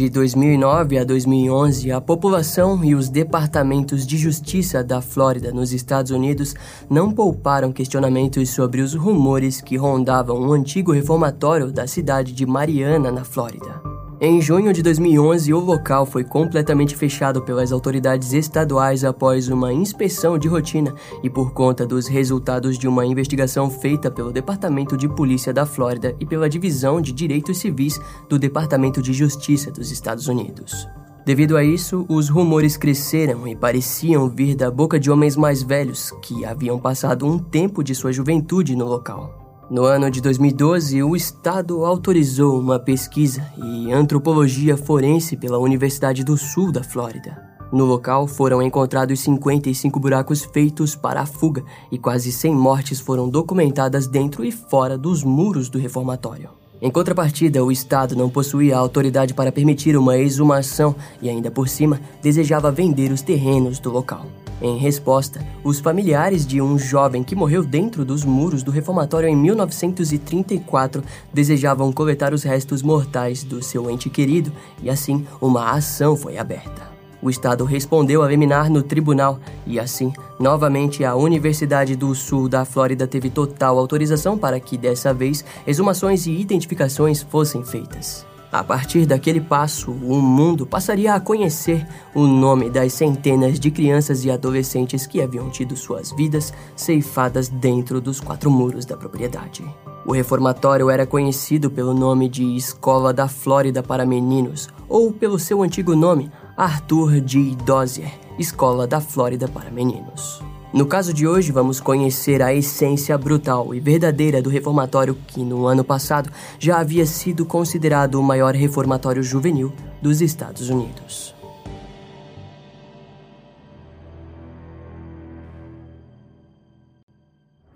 De 2009 a 2011, a população e os departamentos de justiça da Flórida, nos Estados Unidos, não pouparam questionamentos sobre os rumores que rondavam o um antigo reformatório da cidade de Mariana, na Flórida. Em junho de 2011, o local foi completamente fechado pelas autoridades estaduais após uma inspeção de rotina e por conta dos resultados de uma investigação feita pelo Departamento de Polícia da Flórida e pela Divisão de Direitos Civis do Departamento de Justiça dos Estados Unidos. Devido a isso, os rumores cresceram e pareciam vir da boca de homens mais velhos que haviam passado um tempo de sua juventude no local. No ano de 2012, o Estado autorizou uma pesquisa em antropologia forense pela Universidade do Sul da Flórida. No local foram encontrados 55 buracos feitos para a fuga e quase 100 mortes foram documentadas dentro e fora dos muros do reformatório. Em contrapartida, o Estado não possuía autoridade para permitir uma exumação e, ainda por cima, desejava vender os terrenos do local. Em resposta, os familiares de um jovem que morreu dentro dos muros do reformatório em 1934 desejavam coletar os restos mortais do seu ente querido e, assim, uma ação foi aberta. O Estado respondeu a liminar no tribunal e, assim, novamente a Universidade do Sul da Flórida teve total autorização para que, dessa vez, exumações e identificações fossem feitas. A partir daquele passo, o mundo passaria a conhecer o nome das centenas de crianças e adolescentes que haviam tido suas vidas ceifadas dentro dos quatro muros da propriedade. O reformatório era conhecido pelo nome de Escola da Flórida para Meninos, ou pelo seu antigo nome, Arthur G. Dozier, Escola da Flórida para Meninos. No caso de hoje, vamos conhecer a essência brutal e verdadeira do reformatório que, no ano passado, já havia sido considerado o maior reformatório juvenil dos Estados Unidos.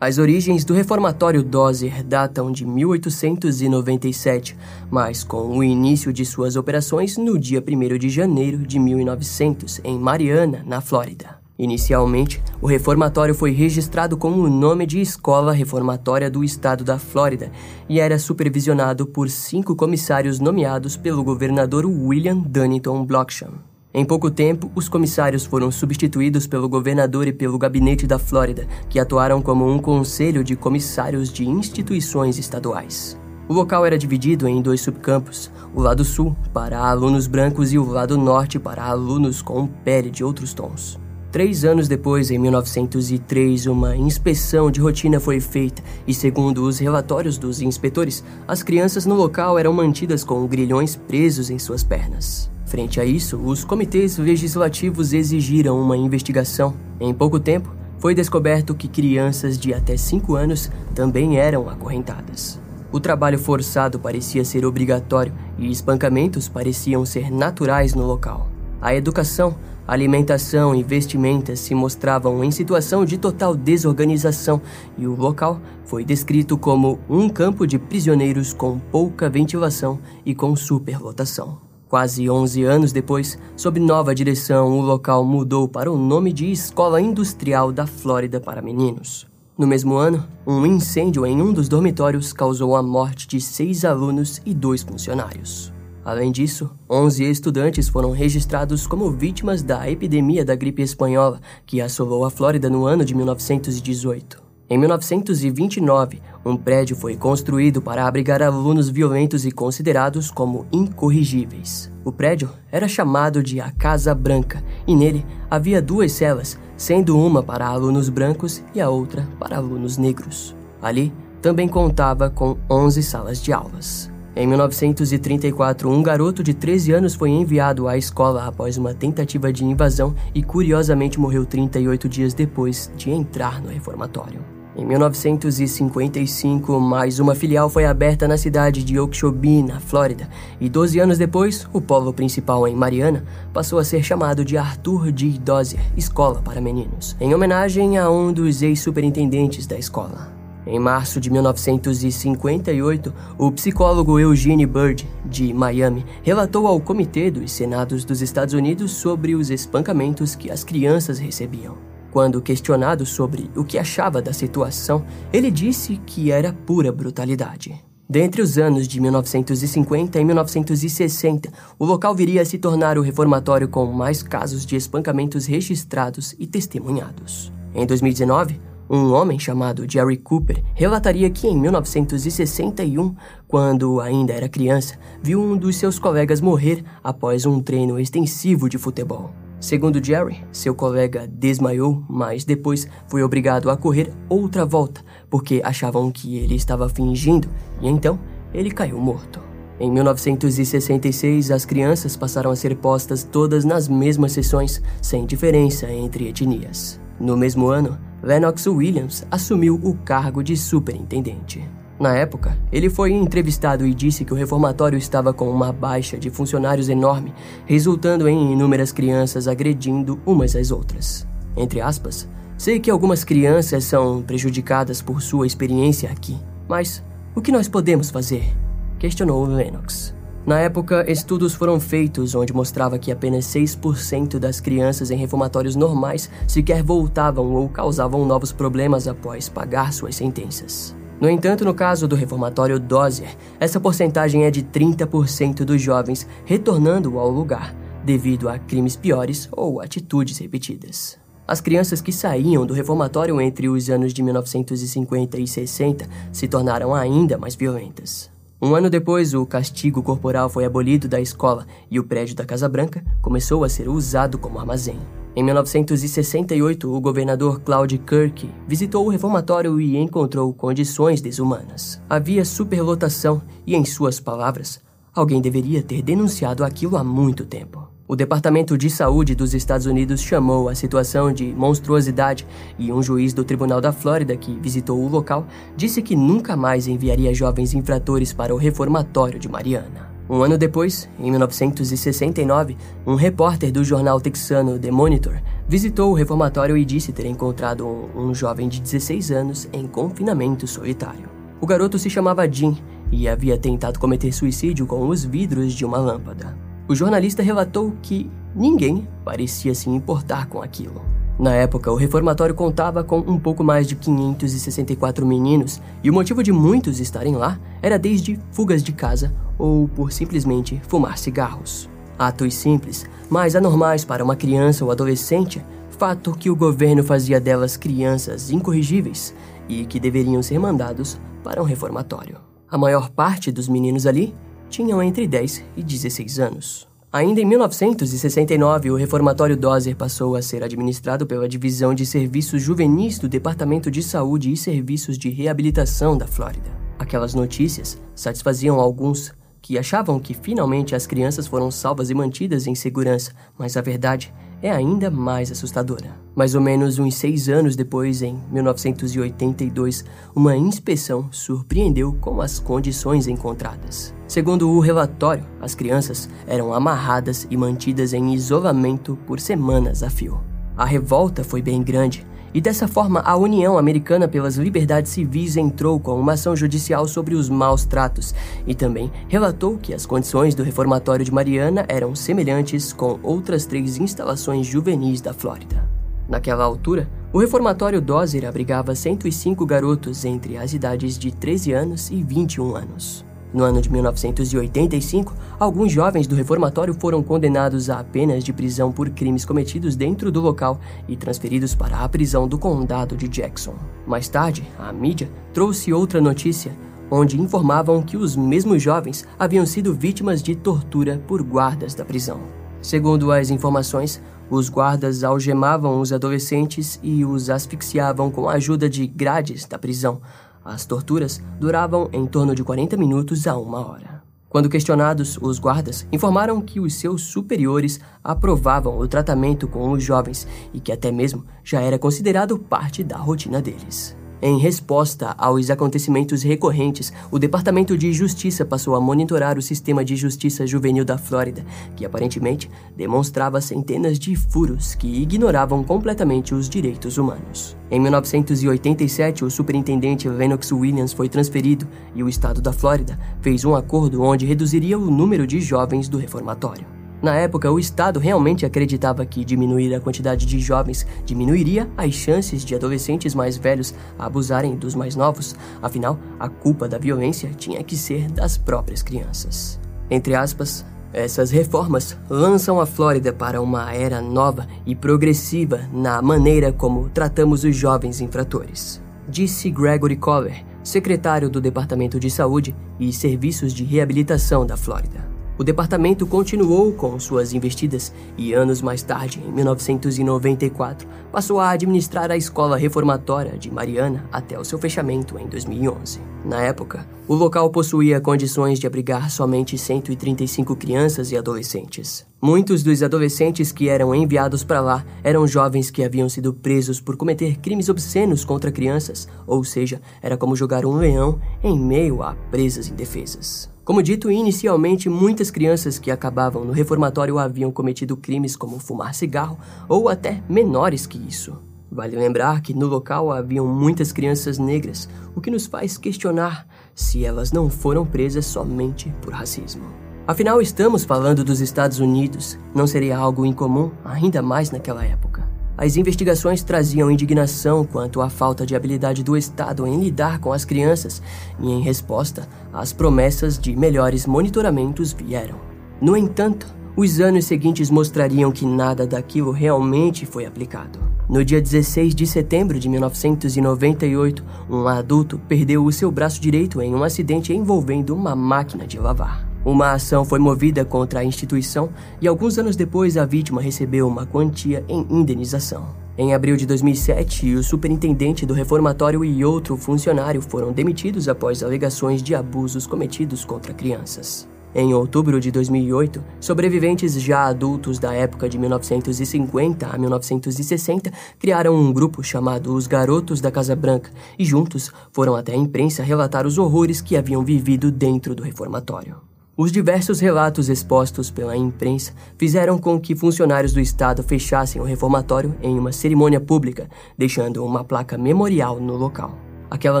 As origens do reformatório Dozier datam de 1897, mas com o início de suas operações no dia 1 de janeiro de 1900, em Mariana, na Flórida. Inicialmente, o reformatório foi registrado com o nome de Escola Reformatória do Estado da Flórida e era supervisionado por cinco comissários nomeados pelo governador William Dunnington Blocksham. Em pouco tempo, os comissários foram substituídos pelo governador e pelo gabinete da Flórida, que atuaram como um conselho de comissários de instituições estaduais. O local era dividido em dois subcampos, o lado sul para alunos brancos e o lado norte para alunos com pele de outros tons. Três anos depois, em 1903, uma inspeção de rotina foi feita e, segundo os relatórios dos inspetores, as crianças no local eram mantidas com grilhões presos em suas pernas. Frente a isso, os comitês legislativos exigiram uma investigação. Em pouco tempo, foi descoberto que crianças de até 5 anos também eram acorrentadas. O trabalho forçado parecia ser obrigatório e espancamentos pareciam ser naturais no local. A educação, alimentação e vestimentas se mostravam em situação de total desorganização e o local foi descrito como um campo de prisioneiros com pouca ventilação e com superlotação. Quase 11 anos depois, sob nova direção, o local mudou para o nome de Escola Industrial da Flórida para Meninos. No mesmo ano, um incêndio em um dos dormitórios causou a morte de seis alunos e dois funcionários. Além disso, 11 estudantes foram registrados como vítimas da epidemia da gripe espanhola que assolou a Flórida no ano de 1918. Em 1929, um prédio foi construído para abrigar alunos violentos e considerados como incorrigíveis. O prédio era chamado de a Casa Branca e nele havia duas celas, sendo uma para alunos brancos e a outra para alunos negros. Ali também contava com 11 salas de aulas. Em 1934, um garoto de 13 anos foi enviado à escola após uma tentativa de invasão e curiosamente morreu 38 dias depois de entrar no reformatório. Em 1955, mais uma filial foi aberta na cidade de Okeechobee, na Flórida, e 12 anos depois, o polo principal em Mariana passou a ser chamado de Arthur G. Dozier Escola para Meninos, em homenagem a um dos ex-superintendentes da escola. Em março de 1958, o psicólogo Eugene Bird, de Miami, relatou ao Comitê dos Senados dos Estados Unidos sobre os espancamentos que as crianças recebiam. Quando questionado sobre o que achava da situação, ele disse que era pura brutalidade. Dentre os anos de 1950 e 1960, o local viria a se tornar o reformatório com mais casos de espancamentos registrados e testemunhados. Em 2019, um homem chamado Jerry Cooper relataria que em 1961, quando ainda era criança, viu um dos seus colegas morrer após um treino extensivo de futebol. Segundo Jerry, seu colega desmaiou, mas depois foi obrigado a correr outra volta porque achavam que ele estava fingindo e então ele caiu morto. Em 1966, as crianças passaram a ser postas todas nas mesmas sessões, sem diferença entre etnias. No mesmo ano, Lennox Williams assumiu o cargo de superintendente. Na época, ele foi entrevistado e disse que o reformatório estava com uma baixa de funcionários enorme, resultando em inúmeras crianças agredindo umas às outras. Entre aspas, sei que algumas crianças são prejudicadas por sua experiência aqui, mas o que nós podemos fazer? questionou Lennox. Na época, estudos foram feitos onde mostrava que apenas 6% das crianças em reformatórios normais sequer voltavam ou causavam novos problemas após pagar suas sentenças. No entanto, no caso do reformatório Dozier, essa porcentagem é de 30% dos jovens retornando ao lugar, devido a crimes piores ou atitudes repetidas. As crianças que saíam do reformatório entre os anos de 1950 e 60 se tornaram ainda mais violentas. Um ano depois, o castigo corporal foi abolido da escola e o prédio da Casa Branca começou a ser usado como armazém. Em 1968, o governador Claude Kirk visitou o reformatório e encontrou condições desumanas. Havia superlotação e, em suas palavras, alguém deveria ter denunciado aquilo há muito tempo. O Departamento de Saúde dos Estados Unidos chamou a situação de monstruosidade e um juiz do Tribunal da Flórida que visitou o local disse que nunca mais enviaria jovens infratores para o reformatório de Mariana. Um ano depois, em 1969, um repórter do jornal texano The Monitor visitou o reformatório e disse ter encontrado um, um jovem de 16 anos em confinamento solitário. O garoto se chamava Jim e havia tentado cometer suicídio com os vidros de uma lâmpada. O jornalista relatou que ninguém parecia se importar com aquilo. Na época, o reformatório contava com um pouco mais de 564 meninos, e o motivo de muitos estarem lá era desde fugas de casa ou por simplesmente fumar cigarros. Atos simples, mas anormais para uma criança ou adolescente, fato que o governo fazia delas crianças incorrigíveis e que deveriam ser mandados para um reformatório. A maior parte dos meninos ali tinham entre 10 e 16 anos. Ainda em 1969, o reformatório Dozer passou a ser administrado pela Divisão de Serviços Juvenis do Departamento de Saúde e Serviços de Reabilitação da Flórida. Aquelas notícias satisfaziam alguns que achavam que finalmente as crianças foram salvas e mantidas em segurança, mas a verdade é ainda mais assustadora. Mais ou menos uns seis anos depois, em 1982, uma inspeção surpreendeu com as condições encontradas. Segundo o relatório, as crianças eram amarradas e mantidas em isolamento por semanas a fio. A revolta foi bem grande e dessa forma, a União Americana pelas Liberdades Civis entrou com uma ação judicial sobre os maus tratos e também relatou que as condições do reformatório de Mariana eram semelhantes com outras três instalações juvenis da Flórida. Naquela altura, o reformatório Dozer abrigava 105 garotos entre as idades de 13 anos e 21 anos. No ano de 1985, alguns jovens do reformatório foram condenados a penas de prisão por crimes cometidos dentro do local e transferidos para a prisão do condado de Jackson. Mais tarde, a mídia trouxe outra notícia, onde informavam que os mesmos jovens haviam sido vítimas de tortura por guardas da prisão. Segundo as informações, os guardas algemavam os adolescentes e os asfixiavam com a ajuda de grades da prisão, as torturas duravam em torno de 40 minutos a uma hora. Quando questionados, os guardas informaram que os seus superiores aprovavam o tratamento com os jovens e que até mesmo já era considerado parte da rotina deles. Em resposta aos acontecimentos recorrentes, o Departamento de Justiça passou a monitorar o sistema de justiça juvenil da Flórida, que aparentemente demonstrava centenas de furos que ignoravam completamente os direitos humanos. Em 1987, o superintendente Lennox Williams foi transferido e o estado da Flórida fez um acordo onde reduziria o número de jovens do reformatório. Na época, o Estado realmente acreditava que diminuir a quantidade de jovens diminuiria as chances de adolescentes mais velhos abusarem dos mais novos, afinal, a culpa da violência tinha que ser das próprias crianças. Entre aspas, essas reformas lançam a Flórida para uma era nova e progressiva na maneira como tratamos os jovens infratores, disse Gregory Coller, secretário do Departamento de Saúde e Serviços de Reabilitação da Flórida. O departamento continuou com suas investidas e, anos mais tarde, em 1994, passou a administrar a escola reformatória de Mariana até o seu fechamento em 2011. Na época, o local possuía condições de abrigar somente 135 crianças e adolescentes. Muitos dos adolescentes que eram enviados para lá eram jovens que haviam sido presos por cometer crimes obscenos contra crianças, ou seja, era como jogar um leão em meio a presas indefesas. Como dito inicialmente, muitas crianças que acabavam no reformatório haviam cometido crimes como fumar cigarro ou até menores que isso. Vale lembrar que no local haviam muitas crianças negras, o que nos faz questionar se elas não foram presas somente por racismo. Afinal, estamos falando dos Estados Unidos, não seria algo incomum, ainda mais naquela época. As investigações traziam indignação quanto à falta de habilidade do Estado em lidar com as crianças, e em resposta, as promessas de melhores monitoramentos vieram. No entanto, os anos seguintes mostrariam que nada daquilo realmente foi aplicado. No dia 16 de setembro de 1998, um adulto perdeu o seu braço direito em um acidente envolvendo uma máquina de lavar. Uma ação foi movida contra a instituição e alguns anos depois a vítima recebeu uma quantia em indenização. Em abril de 2007, o superintendente do reformatório e outro funcionário foram demitidos após alegações de abusos cometidos contra crianças. Em outubro de 2008, sobreviventes já adultos da época de 1950 a 1960 criaram um grupo chamado Os Garotos da Casa Branca e juntos foram até a imprensa relatar os horrores que haviam vivido dentro do reformatório. Os diversos relatos expostos pela imprensa fizeram com que funcionários do Estado fechassem o reformatório em uma cerimônia pública, deixando uma placa memorial no local. Aquela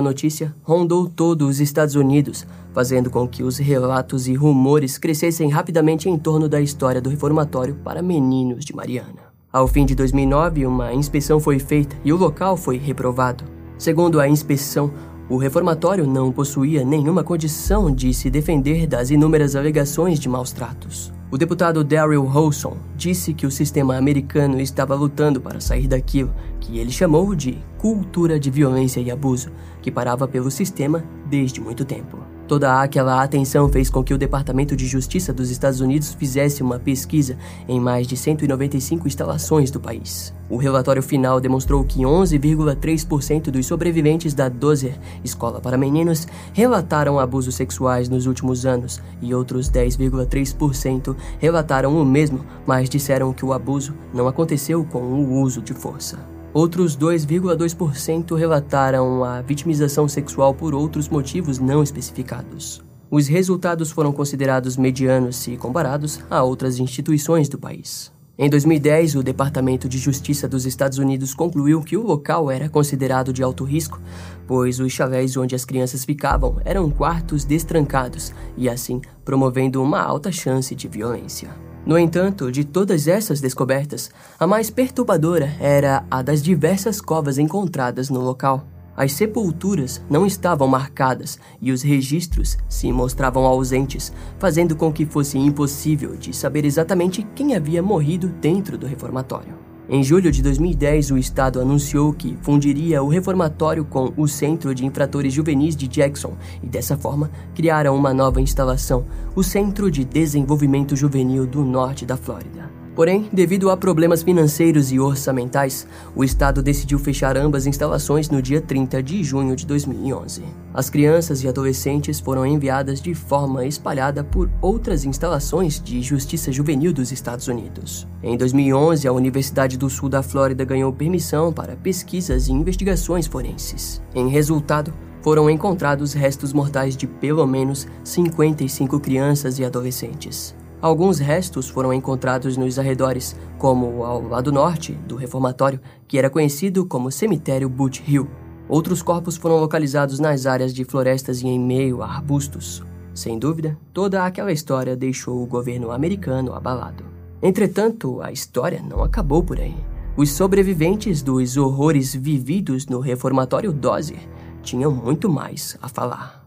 notícia rondou todos os Estados Unidos, fazendo com que os relatos e rumores crescessem rapidamente em torno da história do reformatório para meninos de Mariana. Ao fim de 2009, uma inspeção foi feita e o local foi reprovado. Segundo a inspeção, o reformatório não possuía nenhuma condição de se defender das inúmeras alegações de maus tratos. O deputado Daryl Holson disse que o sistema americano estava lutando para sair daquilo que ele chamou de cultura de violência e abuso, que parava pelo sistema desde muito tempo. Toda aquela atenção fez com que o Departamento de Justiça dos Estados Unidos fizesse uma pesquisa em mais de 195 instalações do país. O relatório final demonstrou que 11,3% dos sobreviventes da Dozer, escola para meninos, relataram abusos sexuais nos últimos anos e outros 10,3% relataram o mesmo, mas disseram que o abuso não aconteceu com o uso de força. Outros 2,2% relataram a vitimização sexual por outros motivos não especificados. Os resultados foram considerados medianos se comparados a outras instituições do país. Em 2010, o Departamento de Justiça dos Estados Unidos concluiu que o local era considerado de alto risco, pois os chalés onde as crianças ficavam eram quartos destrancados e, assim, promovendo uma alta chance de violência. No entanto, de todas essas descobertas, a mais perturbadora era a das diversas covas encontradas no local. As sepulturas não estavam marcadas e os registros se mostravam ausentes, fazendo com que fosse impossível de saber exatamente quem havia morrido dentro do reformatório. Em julho de 2010, o Estado anunciou que fundiria o reformatório com o Centro de Infratores Juvenis de Jackson e, dessa forma, criaram uma nova instalação, o Centro de Desenvolvimento Juvenil do Norte da Flórida. Porém, devido a problemas financeiros e orçamentais, o Estado decidiu fechar ambas instalações no dia 30 de junho de 2011. As crianças e adolescentes foram enviadas de forma espalhada por outras instalações de justiça juvenil dos Estados Unidos. Em 2011, a Universidade do Sul da Flórida ganhou permissão para pesquisas e investigações forenses. Em resultado, foram encontrados restos mortais de pelo menos 55 crianças e adolescentes. Alguns restos foram encontrados nos arredores, como ao lado norte do reformatório, que era conhecido como Cemitério Boot Hill. Outros corpos foram localizados nas áreas de florestas e em meio a arbustos. Sem dúvida, toda aquela história deixou o governo americano abalado. Entretanto, a história não acabou por aí. Os sobreviventes dos horrores vividos no reformatório Dozier tinham muito mais a falar.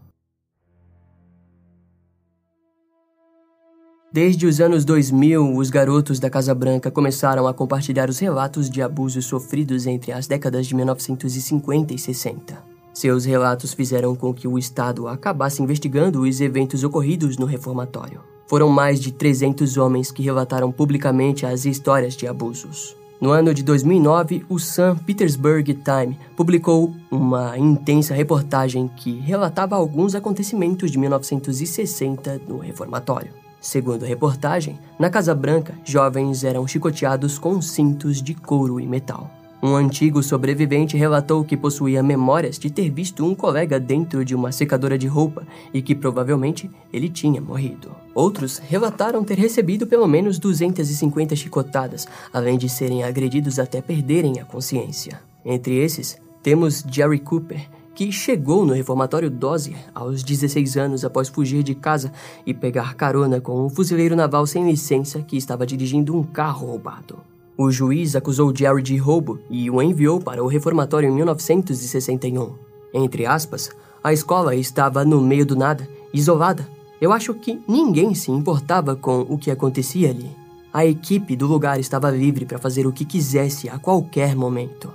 Desde os anos 2000, os garotos da Casa Branca começaram a compartilhar os relatos de abusos sofridos entre as décadas de 1950 e 60. Seus relatos fizeram com que o Estado acabasse investigando os eventos ocorridos no reformatório. Foram mais de 300 homens que relataram publicamente as histórias de abusos. No ano de 2009, o St. Petersburg Time publicou uma intensa reportagem que relatava alguns acontecimentos de 1960 no reformatório. Segundo a reportagem, na Casa Branca, jovens eram chicoteados com cintos de couro e metal. Um antigo sobrevivente relatou que possuía memórias de ter visto um colega dentro de uma secadora de roupa e que provavelmente ele tinha morrido. Outros relataram ter recebido pelo menos 250 chicotadas, além de serem agredidos até perderem a consciência. Entre esses, temos Jerry Cooper, que chegou no reformatório Dozier aos 16 anos após fugir de casa e pegar carona com um fuzileiro naval sem licença que estava dirigindo um carro roubado. O juiz acusou Jerry de roubo e o enviou para o reformatório em 1961. Entre aspas, a escola estava no meio do nada, isolada. Eu acho que ninguém se importava com o que acontecia ali. A equipe do lugar estava livre para fazer o que quisesse a qualquer momento,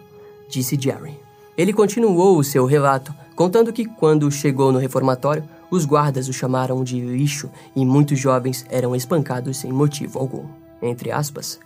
disse Jerry. Ele continuou o seu relato, contando que quando chegou no reformatório, os guardas o chamaram de lixo e muitos jovens eram espancados sem motivo algum. Entre aspas,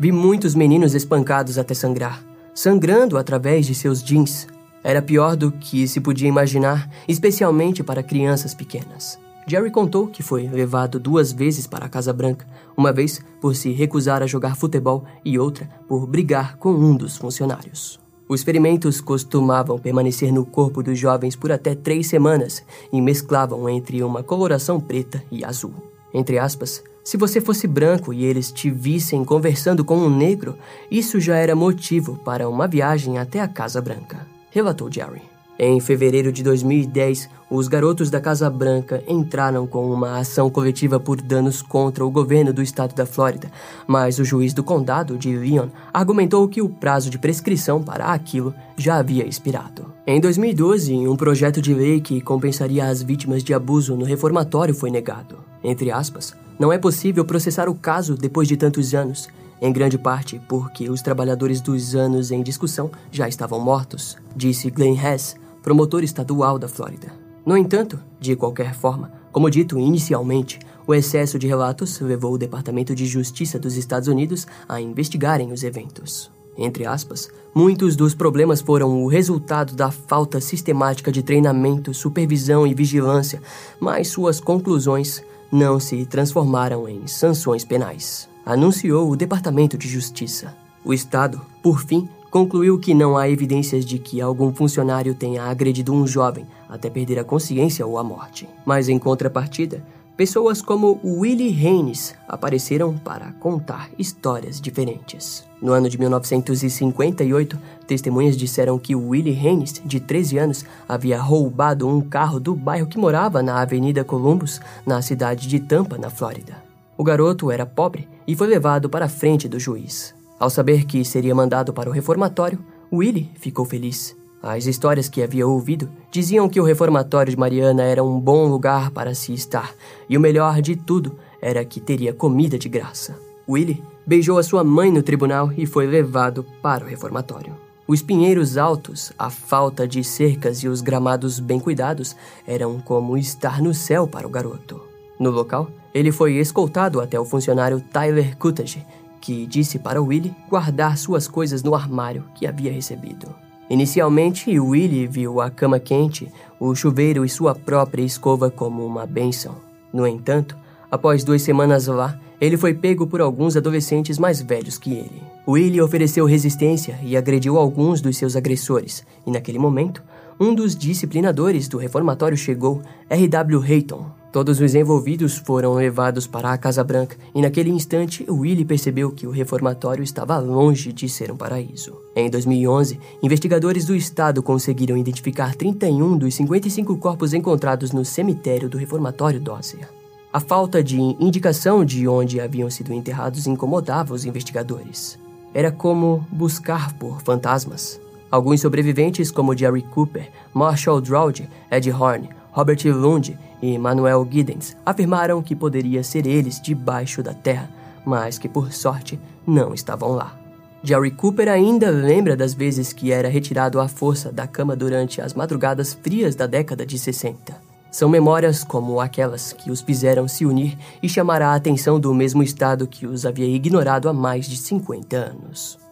Vi muitos meninos espancados até sangrar, sangrando através de seus jeans. Era pior do que se podia imaginar, especialmente para crianças pequenas. Jerry contou que foi levado duas vezes para a Casa Branca, uma vez por se recusar a jogar futebol e outra por brigar com um dos funcionários. Os ferimentos costumavam permanecer no corpo dos jovens por até três semanas e mesclavam entre uma coloração preta e azul. Entre aspas, se você fosse branco e eles te vissem conversando com um negro, isso já era motivo para uma viagem até a Casa Branca, relatou Jerry. Em fevereiro de 2010, os garotos da Casa Branca entraram com uma ação coletiva por danos contra o governo do estado da Flórida, mas o juiz do condado de Leon argumentou que o prazo de prescrição para aquilo já havia expirado. Em 2012, um projeto de lei que compensaria as vítimas de abuso no reformatório foi negado. Entre aspas, não é possível processar o caso depois de tantos anos, em grande parte porque os trabalhadores dos anos em discussão já estavam mortos, disse Glenn Hess, promotor estadual da Flórida. No entanto, de qualquer forma, como dito inicialmente, o excesso de relatos levou o Departamento de Justiça dos Estados Unidos a investigarem os eventos. Entre aspas, muitos dos problemas foram o resultado da falta sistemática de treinamento, supervisão e vigilância, mas suas conclusões não se transformaram em sanções penais, anunciou o Departamento de Justiça. O Estado, por fim, concluiu que não há evidências de que algum funcionário tenha agredido um jovem até perder a consciência ou a morte. Mas, em contrapartida, pessoas como Willie Haynes apareceram para contar histórias diferentes. No ano de 1958, testemunhas disseram que Willie Haynes, de 13 anos, havia roubado um carro do bairro que morava na Avenida Columbus, na cidade de Tampa, na Flórida. O garoto era pobre e foi levado para a frente do juiz. Ao saber que seria mandado para o reformatório, Willie ficou feliz. As histórias que havia ouvido diziam que o reformatório de Mariana era um bom lugar para se estar, e o melhor de tudo era que teria comida de graça. Willie beijou a sua mãe no tribunal e foi levado para o reformatório. Os pinheiros altos, a falta de cercas e os gramados bem cuidados eram como estar no céu para o garoto. No local, ele foi escoltado até o funcionário Tyler Cutage, que disse para Willie guardar suas coisas no armário que havia recebido. Inicialmente, Willie viu a cama quente, o chuveiro e sua própria escova como uma bênção. No entanto, após duas semanas lá, ele foi pego por alguns adolescentes mais velhos que ele. Willie ofereceu resistência e agrediu alguns dos seus agressores, e naquele momento, um dos disciplinadores do reformatório chegou, R.W. Hayton. Todos os envolvidos foram levados para a Casa Branca, e naquele instante, Willie percebeu que o reformatório estava longe de ser um paraíso. Em 2011, investigadores do estado conseguiram identificar 31 dos 55 corpos encontrados no cemitério do reformatório Dozier. A falta de indicação de onde haviam sido enterrados incomodava os investigadores. Era como buscar por fantasmas. Alguns sobreviventes, como Jerry Cooper, Marshall Droude, Ed Horn, Robert Lund e Manuel Giddens, afirmaram que poderia ser eles debaixo da terra, mas que por sorte não estavam lá. Jerry Cooper ainda lembra das vezes que era retirado à força da cama durante as madrugadas frias da década de 60. São memórias como aquelas que os fizeram se unir e chamar a atenção do mesmo Estado que os havia ignorado há mais de 50 anos.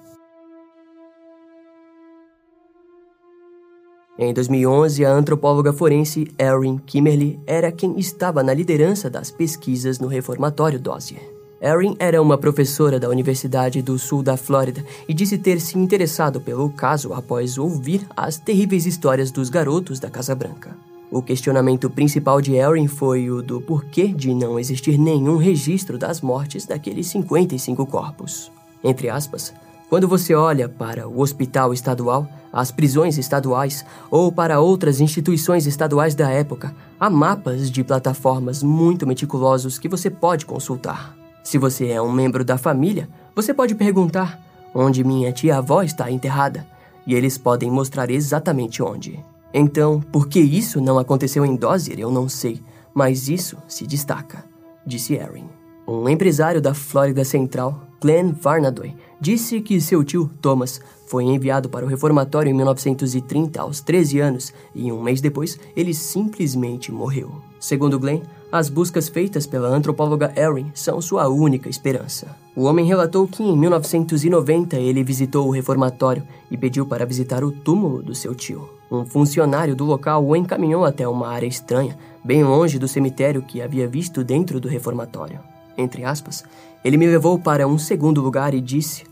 Em 2011, a antropóloga forense Erin Kimmerly era quem estava na liderança das pesquisas no reformatório Dozier. Erin era uma professora da Universidade do Sul da Flórida e disse ter se interessado pelo caso após ouvir as terríveis histórias dos garotos da Casa Branca. O questionamento principal de Erin foi o do porquê de não existir nenhum registro das mortes daqueles 55 corpos. Entre aspas, quando você olha para o hospital estadual, as prisões estaduais ou para outras instituições estaduais da época, há mapas de plataformas muito meticulosos que você pode consultar. Se você é um membro da família, você pode perguntar onde minha tia-avó está enterrada, e eles podem mostrar exatamente onde. Então, por que isso não aconteceu em Dozier, eu não sei, mas isso se destaca, disse Erin. Um empresário da Flórida Central, Glenn Varnadoy, disse que seu tio Thomas foi enviado para o reformatório em 1930 aos 13 anos e um mês depois ele simplesmente morreu. Segundo Glenn, as buscas feitas pela antropóloga Erin são sua única esperança. O homem relatou que em 1990 ele visitou o reformatório e pediu para visitar o túmulo do seu tio. Um funcionário do local o encaminhou até uma área estranha, bem longe do cemitério que havia visto dentro do reformatório. Entre aspas, ele me levou para um segundo lugar e disse: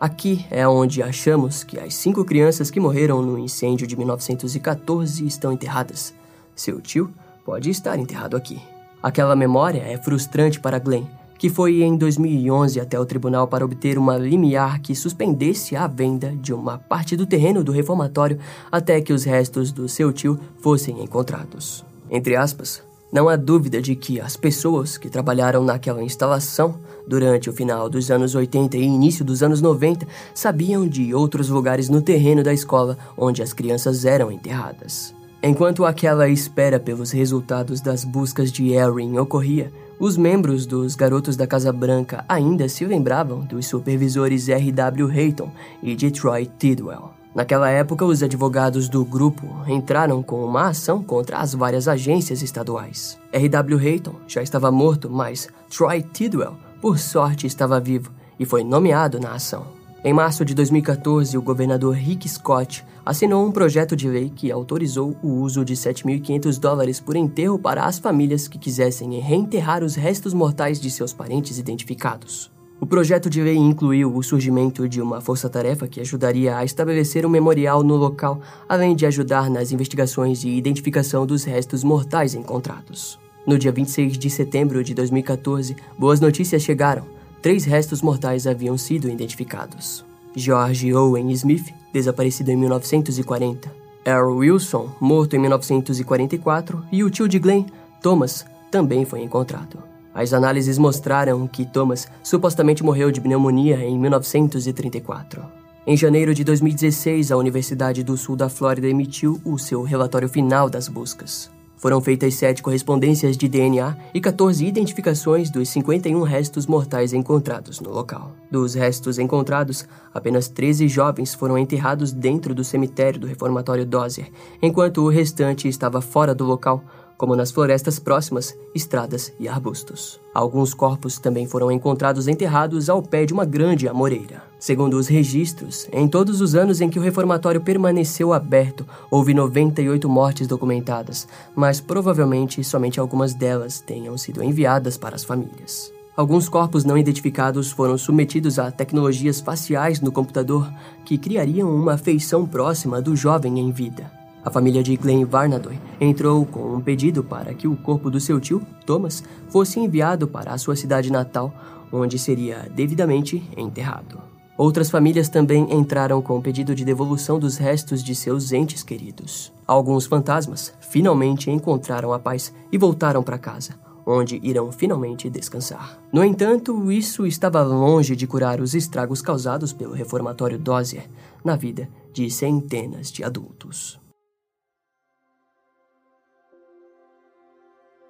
Aqui é onde achamos que as cinco crianças que morreram no incêndio de 1914 estão enterradas. Seu tio pode estar enterrado aqui. Aquela memória é frustrante para Glenn, que foi em 2011 até o tribunal para obter uma limiar que suspendesse a venda de uma parte do terreno do reformatório até que os restos do seu tio fossem encontrados. Entre aspas, não há dúvida de que as pessoas que trabalharam naquela instalação durante o final dos anos 80 e início dos anos 90 sabiam de outros lugares no terreno da escola onde as crianças eram enterradas. Enquanto aquela espera pelos resultados das buscas de Erin ocorria, os membros dos Garotos da Casa Branca ainda se lembravam dos supervisores R.W. Hayton e Detroit Tidwell. Naquela época, os advogados do grupo entraram com uma ação contra as várias agências estaduais. R.W. Hayton já estava morto, mas Troy Tidwell, por sorte, estava vivo e foi nomeado na ação. Em março de 2014, o governador Rick Scott assinou um projeto de lei que autorizou o uso de 7.500 dólares por enterro para as famílias que quisessem reenterrar os restos mortais de seus parentes identificados. O projeto de lei incluiu o surgimento de uma força-tarefa que ajudaria a estabelecer um memorial no local, além de ajudar nas investigações e identificação dos restos mortais encontrados. No dia 26 de setembro de 2014, boas notícias chegaram. Três restos mortais haviam sido identificados. George Owen Smith, desaparecido em 1940, Earl Wilson, morto em 1944, e o tio de Glenn, Thomas, também foi encontrado. As análises mostraram que Thomas supostamente morreu de pneumonia em 1934. Em janeiro de 2016, a Universidade do Sul da Flórida emitiu o seu relatório final das buscas. Foram feitas sete correspondências de DNA e 14 identificações dos 51 restos mortais encontrados no local. Dos restos encontrados, apenas 13 jovens foram enterrados dentro do cemitério do reformatório Dozier, enquanto o restante estava fora do local, como nas florestas próximas, estradas e arbustos. Alguns corpos também foram encontrados enterrados ao pé de uma grande amoreira. Segundo os registros, em todos os anos em que o reformatório permaneceu aberto, houve 98 mortes documentadas, mas provavelmente somente algumas delas tenham sido enviadas para as famílias. Alguns corpos não identificados foram submetidos a tecnologias faciais no computador que criariam uma feição próxima do jovem em vida. A família de Glenn Varnadoy entrou com um pedido para que o corpo do seu tio, Thomas, fosse enviado para a sua cidade natal, onde seria devidamente enterrado. Outras famílias também entraram com um pedido de devolução dos restos de seus entes queridos. Alguns fantasmas finalmente encontraram a paz e voltaram para casa, onde irão finalmente descansar. No entanto, isso estava longe de curar os estragos causados pelo reformatório Dozier na vida de centenas de adultos.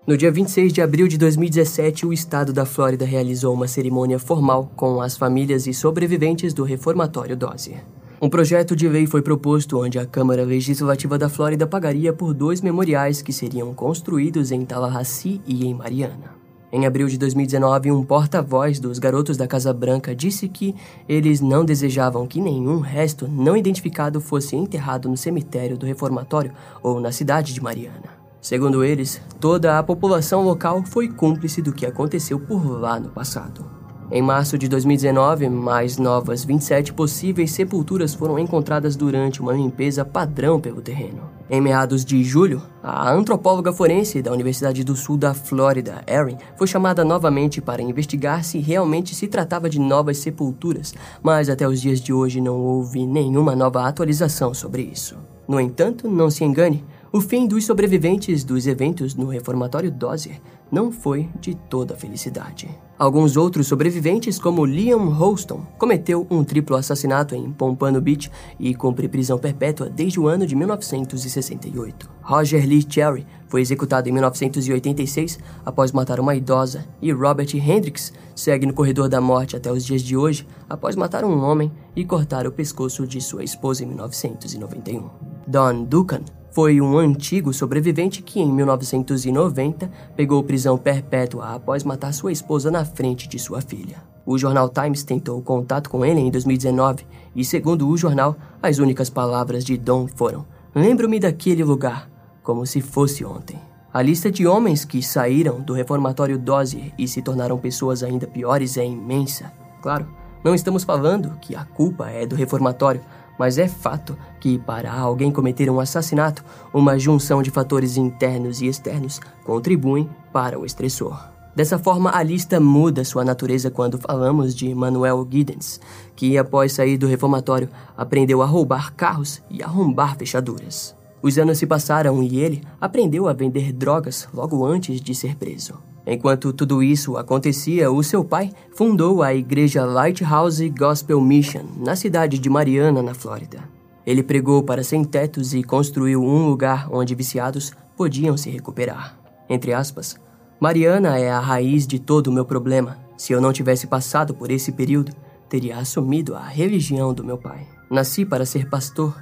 No dia 26 de abril de 2017, o estado da Flórida realizou uma cerimônia formal com as famílias e sobreviventes do reformatório Dozier. Um projeto de lei foi proposto onde a Câmara Legislativa da Flórida pagaria por dois memoriais que seriam construídos em Tallahassee e em Mariana. Em abril de 2019, um porta-voz dos Garotos da Casa Branca disse que eles não desejavam que nenhum resto não identificado fosse enterrado no cemitério do reformatório ou na cidade de Mariana. Segundo eles, toda a população local foi cúmplice do que aconteceu por lá no passado. Em março de 2019, mais novas 27 possíveis sepulturas foram encontradas durante uma limpeza padrão pelo terreno. Em meados de julho, a antropóloga forense da Universidade do Sul da Flórida, Erin, foi chamada novamente para investigar se realmente se tratava de novas sepulturas, mas até os dias de hoje não houve nenhuma nova atualização sobre isso. No entanto, não se engane, o fim dos sobreviventes dos eventos no reformatório Dozier não foi de toda felicidade. Alguns outros sobreviventes, como Liam Holston, cometeu um triplo assassinato em Pompano Beach e cumpre prisão perpétua desde o ano de 1968. Roger Lee Cherry foi executado em 1986 após matar uma idosa e Robert Hendricks segue no corredor da morte até os dias de hoje após matar um homem e cortar o pescoço de sua esposa em 1991. Don Duncan foi um antigo sobrevivente que, em 1990, pegou prisão perpétua após matar sua esposa na frente de sua filha. O jornal Times tentou contato com ele em 2019 e, segundo o jornal, as únicas palavras de Don foram: Lembro-me daquele lugar, como se fosse ontem. A lista de homens que saíram do reformatório Dozier e se tornaram pessoas ainda piores é imensa. Claro, não estamos falando que a culpa é do reformatório, mas é fato que, para alguém cometer um assassinato, uma junção de fatores internos e externos contribuem para o estressor. Dessa forma, a lista muda sua natureza quando falamos de Manuel Giddens, que, após sair do reformatório, aprendeu a roubar carros e arrombar fechaduras. Os anos se passaram e ele aprendeu a vender drogas logo antes de ser preso. Enquanto tudo isso acontecia, o seu pai fundou a igreja Lighthouse Gospel Mission na cidade de Mariana, na Flórida. Ele pregou para sem-tetos e construiu um lugar onde viciados podiam se recuperar. Entre aspas, Mariana é a raiz de todo o meu problema. Se eu não tivesse passado por esse período, teria assumido a religião do meu pai. Nasci para ser pastor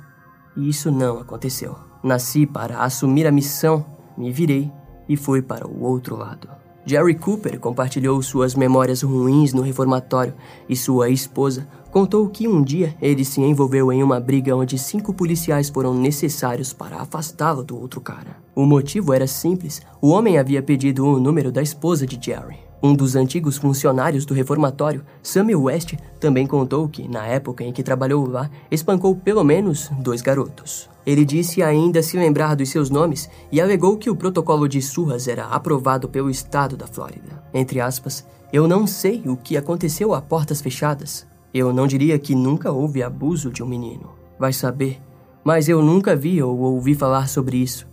e isso não aconteceu. Nasci para assumir a missão, me virei e fui para o outro lado. Jerry Cooper compartilhou suas memórias ruins no reformatório e sua esposa contou que um dia ele se envolveu em uma briga onde cinco policiais foram necessários para afastá-lo do outro cara. O motivo era simples: o homem havia pedido o número da esposa de Jerry. Um dos antigos funcionários do reformatório, Samuel West, também contou que, na época em que trabalhou lá, espancou pelo menos dois garotos. Ele disse ainda se lembrar dos seus nomes e alegou que o protocolo de surras era aprovado pelo estado da Flórida. Entre aspas, eu não sei o que aconteceu a portas fechadas. Eu não diria que nunca houve abuso de um menino. Vai saber. Mas eu nunca vi ou ouvi falar sobre isso.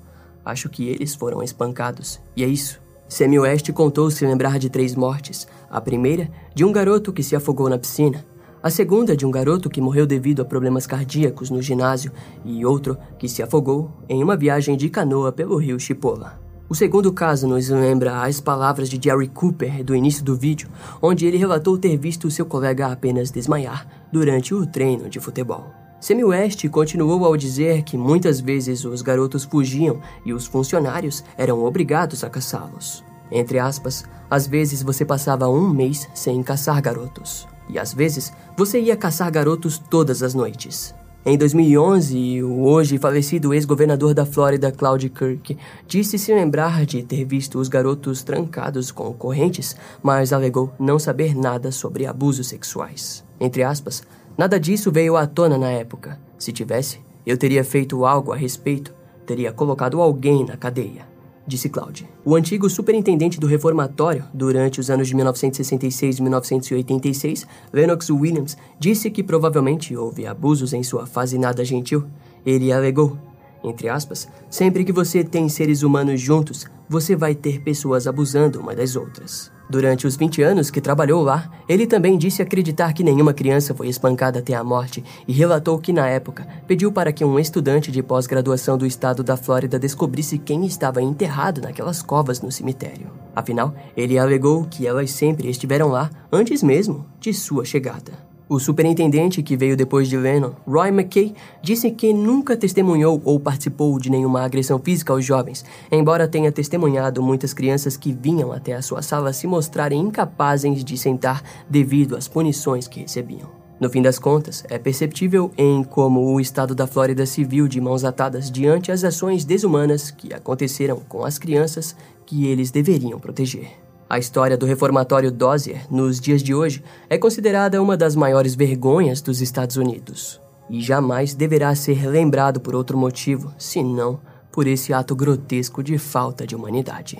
Acho que eles foram espancados. E é isso. Sammy West contou se lembrar de três mortes. A primeira, de um garoto que se afogou na piscina. A segunda de um garoto que morreu devido a problemas cardíacos no ginásio e outro que se afogou em uma viagem de canoa pelo rio Chipola. O segundo caso nos lembra as palavras de Jerry Cooper do início do vídeo, onde ele relatou ter visto seu colega apenas desmaiar durante o treino de futebol. Sammy West continuou ao dizer que muitas vezes os garotos fugiam e os funcionários eram obrigados a caçá-los. Entre aspas, às vezes você passava um mês sem caçar garotos. E às vezes você ia caçar garotos todas as noites. Em 2011, o hoje falecido ex-governador da Flórida, Claude Kirk, disse se lembrar de ter visto os garotos trancados com correntes, mas alegou não saber nada sobre abusos sexuais. Entre aspas, nada disso veio à tona na época. Se tivesse, eu teria feito algo a respeito, teria colocado alguém na cadeia disse Claude. O antigo superintendente do reformatório, durante os anos de 1966 e 1986, Lennox Williams, disse que provavelmente houve abusos em sua fase nada gentil. Ele alegou: Entre aspas, sempre que você tem seres humanos juntos, você vai ter pessoas abusando uma das outras. Durante os 20 anos que trabalhou lá, ele também disse acreditar que nenhuma criança foi espancada até a morte e relatou que, na época, pediu para que um estudante de pós-graduação do estado da Flórida descobrisse quem estava enterrado naquelas covas no cemitério. Afinal, ele alegou que elas sempre estiveram lá antes mesmo de sua chegada. O superintendente que veio depois de Lennon, Roy McKay, disse que nunca testemunhou ou participou de nenhuma agressão física aos jovens, embora tenha testemunhado muitas crianças que vinham até a sua sala se mostrarem incapazes de sentar devido às punições que recebiam. No fim das contas, é perceptível em como o estado da Flórida se viu de mãos atadas diante as ações desumanas que aconteceram com as crianças que eles deveriam proteger. A história do reformatório Dozier, nos dias de hoje, é considerada uma das maiores vergonhas dos Estados Unidos. E jamais deverá ser lembrado por outro motivo, senão por esse ato grotesco de falta de humanidade.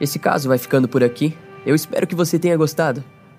Esse caso vai ficando por aqui. Eu espero que você tenha gostado.